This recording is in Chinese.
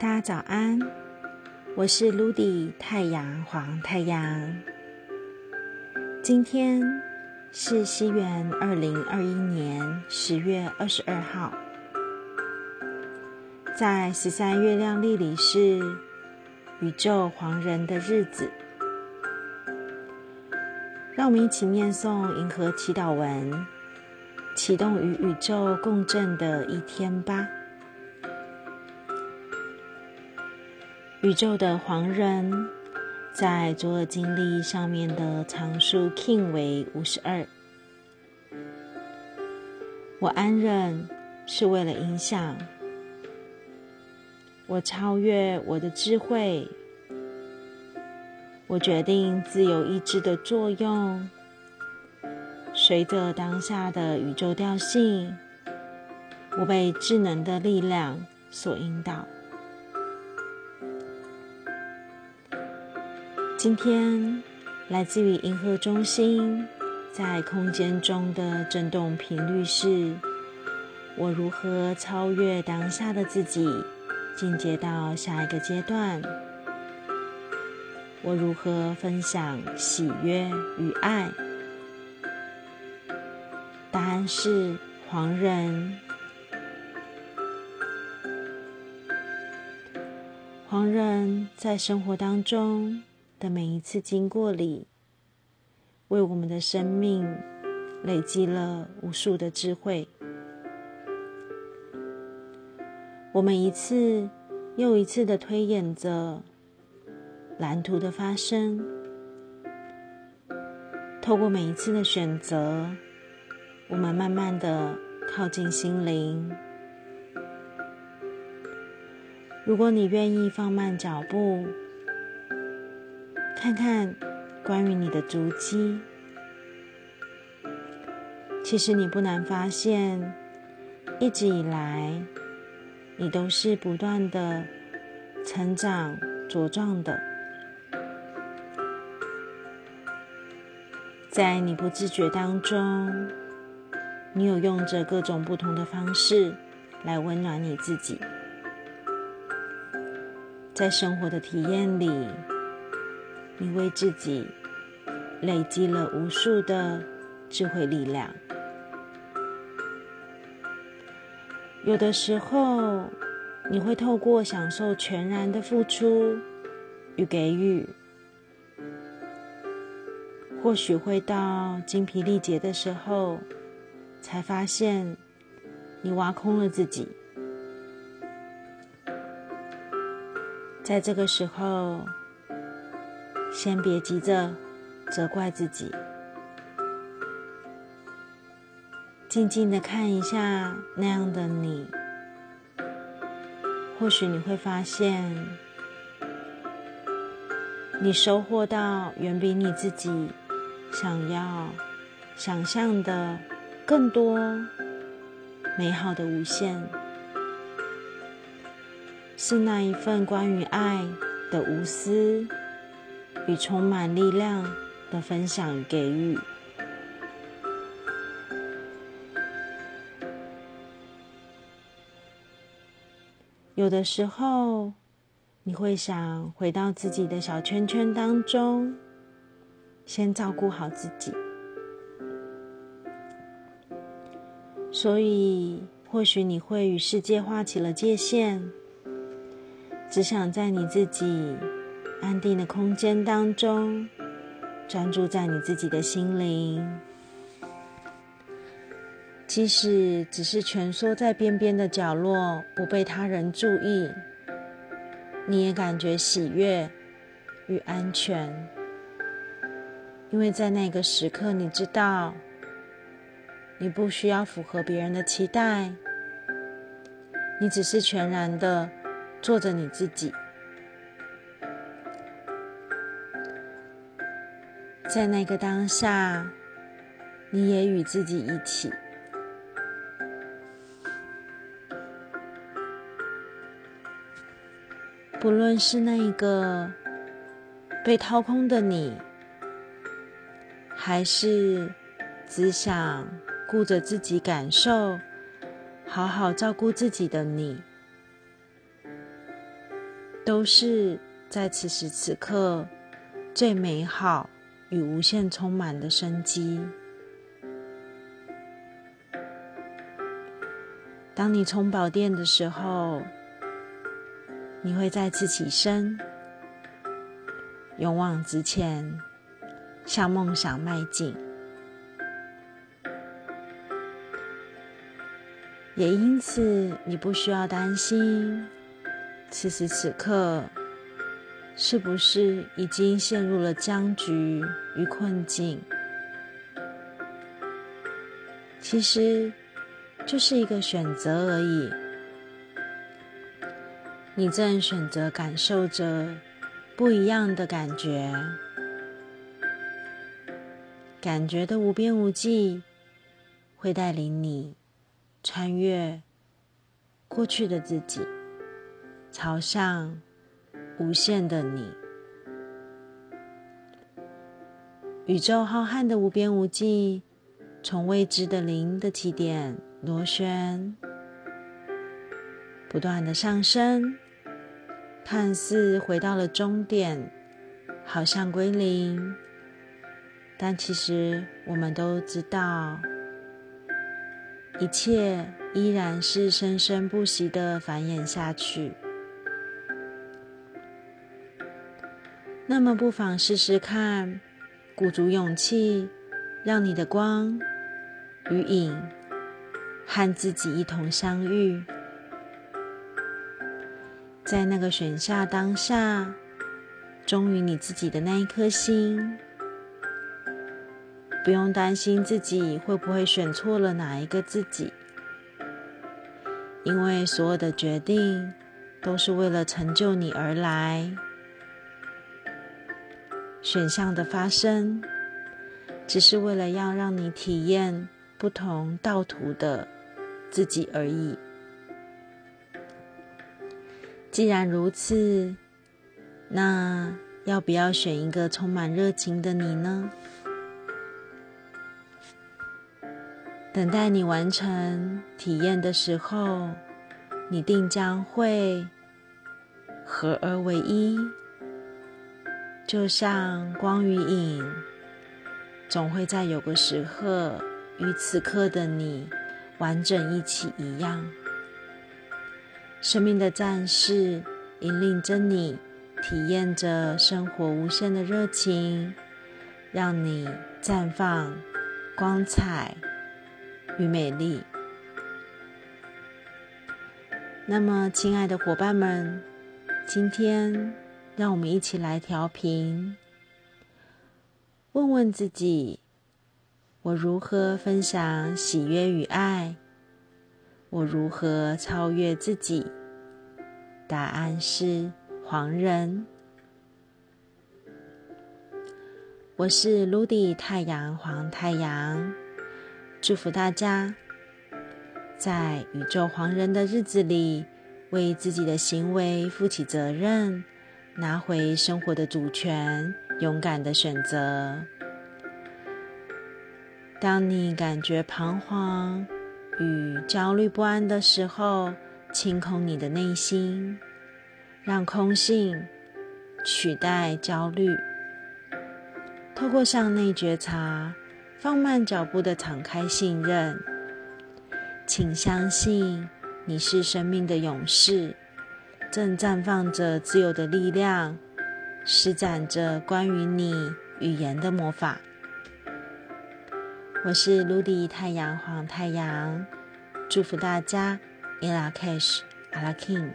大家早安，我是 Ludy 太阳黄太阳。今天是西元二零二一年十月二十二号，在十三月亮历里是宇宙黄人的日子。让我们一起念诵银河祈祷文，启动与宇宙共振的一天吧。宇宙的黄人，在左耳经历上面的常数 king 为五十二。我安忍是为了影响，我超越我的智慧，我决定自由意志的作用，随着当下的宇宙调性，我被智能的力量所引导。今天来自于银河中心，在空间中的振动频率是：我如何超越当下的自己，进阶到下一个阶段？我如何分享喜悦与爱？答案是黄人。黄人在生活当中。的每一次经过里，为我们的生命累积了无数的智慧。我们一次又一次的推演着蓝图的发生，透过每一次的选择，我们慢慢的靠近心灵。如果你愿意放慢脚步。看看关于你的足迹，其实你不难发现，一直以来你都是不断的成长茁壮的，在你不自觉当中，你有用着各种不同的方式来温暖你自己，在生活的体验里。你为自己累积了无数的智慧力量。有的时候，你会透过享受全然的付出与给予，或许会到精疲力竭的时候，才发现你挖空了自己。在这个时候。先别急着责怪自己，静静的看一下那样的你，或许你会发现，你收获到远比你自己想要想象的更多美好的无限，是那一份关于爱的无私。与充满力量的分享给予。有的时候，你会想回到自己的小圈圈当中，先照顾好自己。所以，或许你会与世界划起了界限，只想在你自己。安定的空间当中，专注在你自己的心灵。即使只是蜷缩在边边的角落，不被他人注意，你也感觉喜悦与安全。因为在那个时刻，你知道，你不需要符合别人的期待，你只是全然的做着你自己。在那个当下，你也与自己一起。不论是那一个被掏空的你，还是只想顾着自己感受、好好照顾自己的你，都是在此时此刻最美好与无限充满的生机。当你充饱电的时候，你会再次起身，勇往直前，向梦想迈进。也因此，你不需要担心，此时此刻是不是已经陷入了僵局与困境？其实，就是一个选择而已。你正选择感受着不一样的感觉，感觉的无边无际，会带领你。穿越过去的自己，朝向无限的你。宇宙浩瀚的无边无际，从未知的零的起点螺旋，不断的上升，看似回到了终点，好像归零，但其实我们都知道。一切依然是生生不息的繁衍下去。那么，不妨试试看，鼓足勇气，让你的光与影和自己一同相遇，在那个选下当下，忠于你自己的那一颗心。不用担心自己会不会选错了哪一个自己，因为所有的决定都是为了成就你而来。选项的发生，只是为了要让你体验不同道途的自己而已。既然如此，那要不要选一个充满热情的你呢？等待你完成体验的时候，你定将会合而为一，就像光与影，总会在有个时刻与此刻的你完整一起一样。生命的战士引领着你，体验着生活无限的热情，让你绽放光彩。与美丽。那么，亲爱的伙伴们，今天让我们一起来调频，问问自己：我如何分享喜悦与爱？我如何超越自己？答案是黄人。我是卢迪太阳黄太阳。祝福大家，在宇宙黄人的日子里，为自己的行为负起责任，拿回生活的主权，勇敢的选择。当你感觉彷徨与焦虑不安的时候，清空你的内心，让空性取代焦虑，透过向内觉察。放慢脚步的敞开信任，请相信你是生命的勇士，正绽放着自由的力量，施展着关于你语言的魔法。我是卢迪太阳黄太阳，祝福大家，Ina Cash 阿拉 King。